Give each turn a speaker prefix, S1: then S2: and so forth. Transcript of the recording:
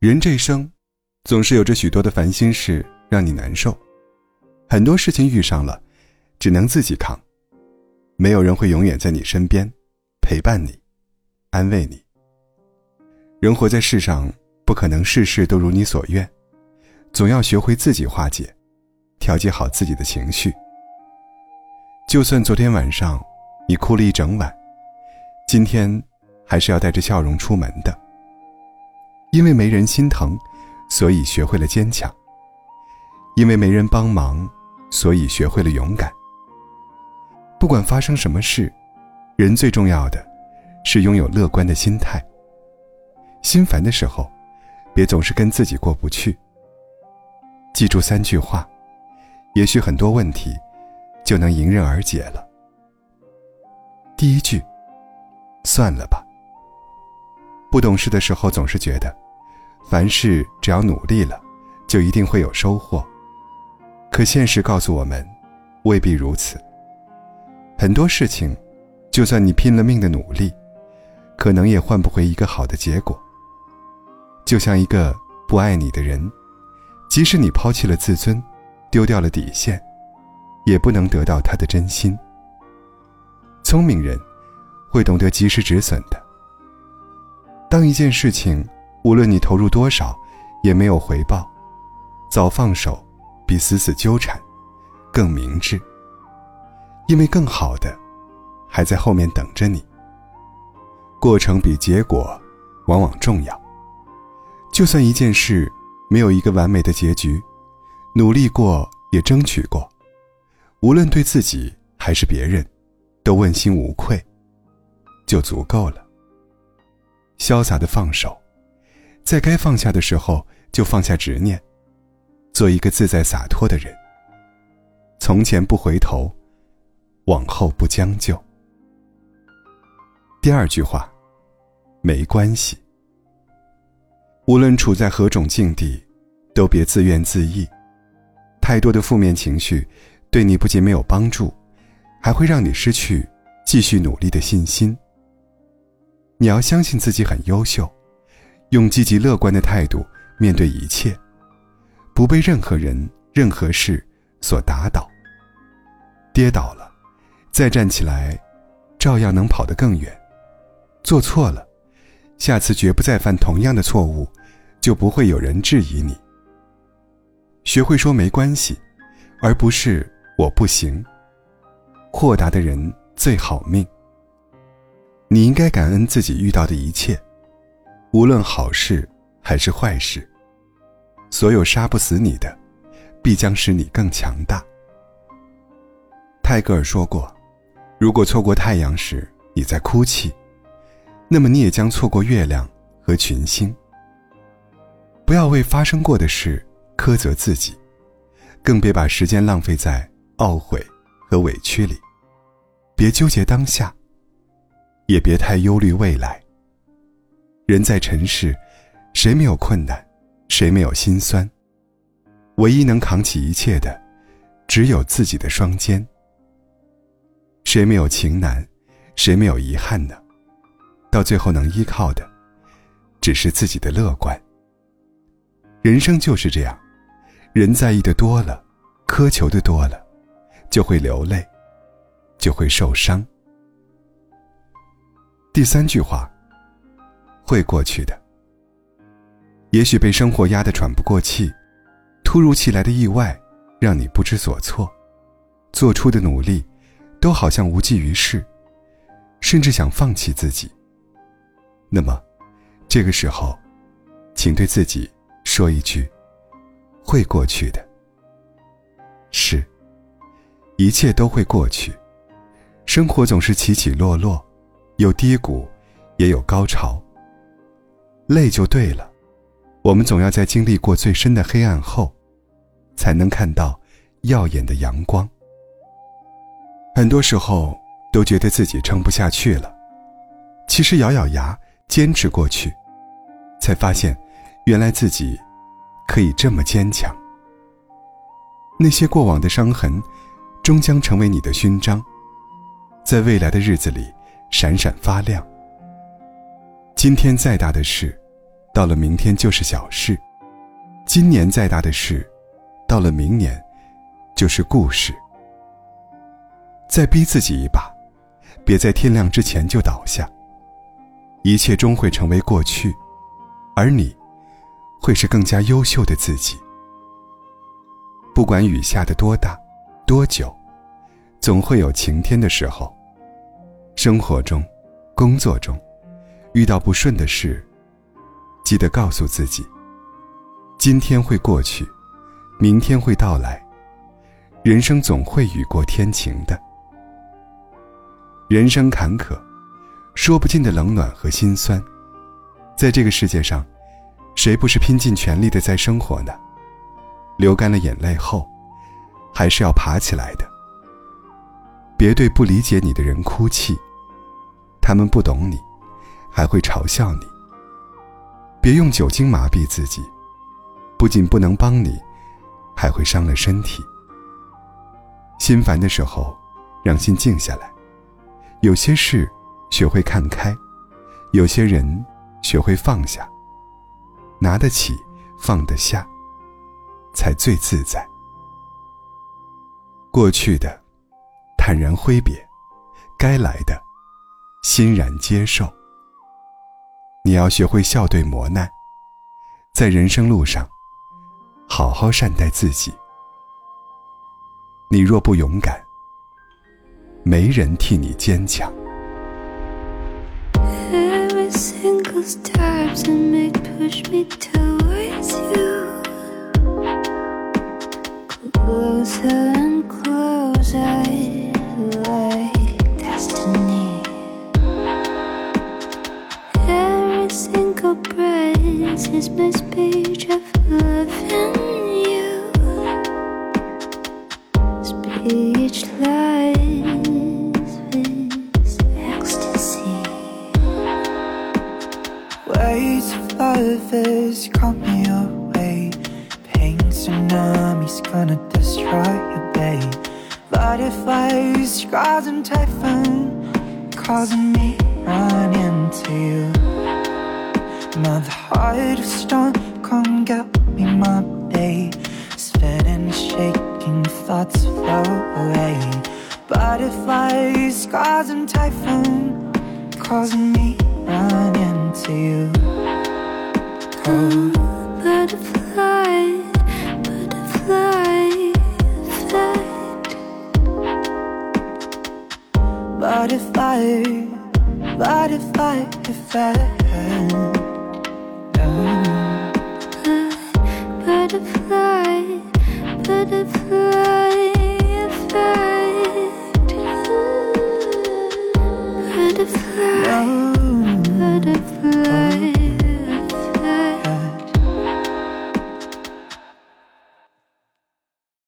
S1: 人这一生，总是有着许多的烦心事让你难受，很多事情遇上了，只能自己扛，没有人会永远在你身边，陪伴你，安慰你。人活在世上，不可能事事都如你所愿，总要学会自己化解，调节好自己的情绪。就算昨天晚上你哭了一整晚，今天还是要带着笑容出门的。因为没人心疼，所以学会了坚强；因为没人帮忙，所以学会了勇敢。不管发生什么事，人最重要的，是拥有乐观的心态。心烦的时候，别总是跟自己过不去。记住三句话，也许很多问题就能迎刃而解了。第一句，算了吧。不懂事的时候，总是觉得，凡事只要努力了，就一定会有收获。可现实告诉我们，未必如此。很多事情，就算你拼了命的努力，可能也换不回一个好的结果。就像一个不爱你的人，即使你抛弃了自尊，丢掉了底线，也不能得到他的真心。聪明人会懂得及时止损的。当一件事情无论你投入多少，也没有回报，早放手比死死纠缠更明智。因为更好的还在后面等着你。过程比结果往往重要。就算一件事没有一个完美的结局，努力过也争取过，无论对自己还是别人，都问心无愧，就足够了。潇洒的放手，在该放下的时候就放下执念，做一个自在洒脱的人。从前不回头，往后不将就。第二句话，没关系。无论处在何种境地，都别自怨自艾。太多的负面情绪，对你不仅没有帮助，还会让你失去继续努力的信心。你要相信自己很优秀，用积极乐观的态度面对一切，不被任何人、任何事所打倒。跌倒了，再站起来，照样能跑得更远。做错了，下次绝不再犯同样的错误。就不会有人质疑你。学会说没关系，而不是我不行。豁达的人最好命。你应该感恩自己遇到的一切，无论好事还是坏事。所有杀不死你的，必将使你更强大。泰戈尔说过：“如果错过太阳时你在哭泣，那么你也将错过月亮和群星。”不要为发生过的事苛责自己，更别把时间浪费在懊悔和委屈里。别纠结当下，也别太忧虑未来。人在尘世，谁没有困难，谁没有心酸？唯一能扛起一切的，只有自己的双肩。谁没有情难，谁没有遗憾呢？到最后能依靠的，只是自己的乐观。人生就是这样，人在意的多了，苛求的多了，就会流泪，就会受伤。第三句话，会过去的。也许被生活压得喘不过气，突如其来的意外让你不知所措，做出的努力都好像无济于事，甚至想放弃自己。那么，这个时候，请对自己。说一句，会过去的。是，一切都会过去。生活总是起起落落，有低谷，也有高潮。累就对了，我们总要在经历过最深的黑暗后，才能看到耀眼的阳光。很多时候都觉得自己撑不下去了，其实咬咬牙坚持过去，才发现。原来自己可以这么坚强。那些过往的伤痕，终将成为你的勋章，在未来的日子里闪闪发亮。今天再大的事，到了明天就是小事；今年再大的事，到了明年就是故事。再逼自己一把，别在天亮之前就倒下。一切终会成为过去，而你，会是更加优秀的自己。不管雨下的多大、多久，总会有晴天的时候。生活中、工作中，遇到不顺的事，记得告诉自己：今天会过去，明天会到来。人生总会雨过天晴的。人生坎坷，说不尽的冷暖和心酸，在这个世界上，谁不是拼尽全力的在生活呢？流干了眼泪后，还是要爬起来的。别对不理解你的人哭泣，他们不懂你，还会嘲笑你。别用酒精麻痹自己，不仅不能帮你，还会伤了身体。心烦的时候，让心静下来。有些事，学会看开；有些人，学会放下。拿得起，放得下。才最自在。过去的，坦然挥别；该来的，欣然接受。你要学会笑对磨难，在人生路上，好好善待自己。你若不勇敢，没人替你坚强。
S2: closer is my speech of loving you. Speechless with ecstasy.
S3: Waves of lovers call me away. Pain tsunami's gonna destroy your babe. Butterflies, scars and typhoon causing me run into you. Heart of stone, come get me, my babe. Spinning, shaking, thoughts flow away. Butterflies, scars and typhoon causing me run into you.
S2: Oh, butterfly, butterfly effect.
S3: Butterfly, butterfly effect. live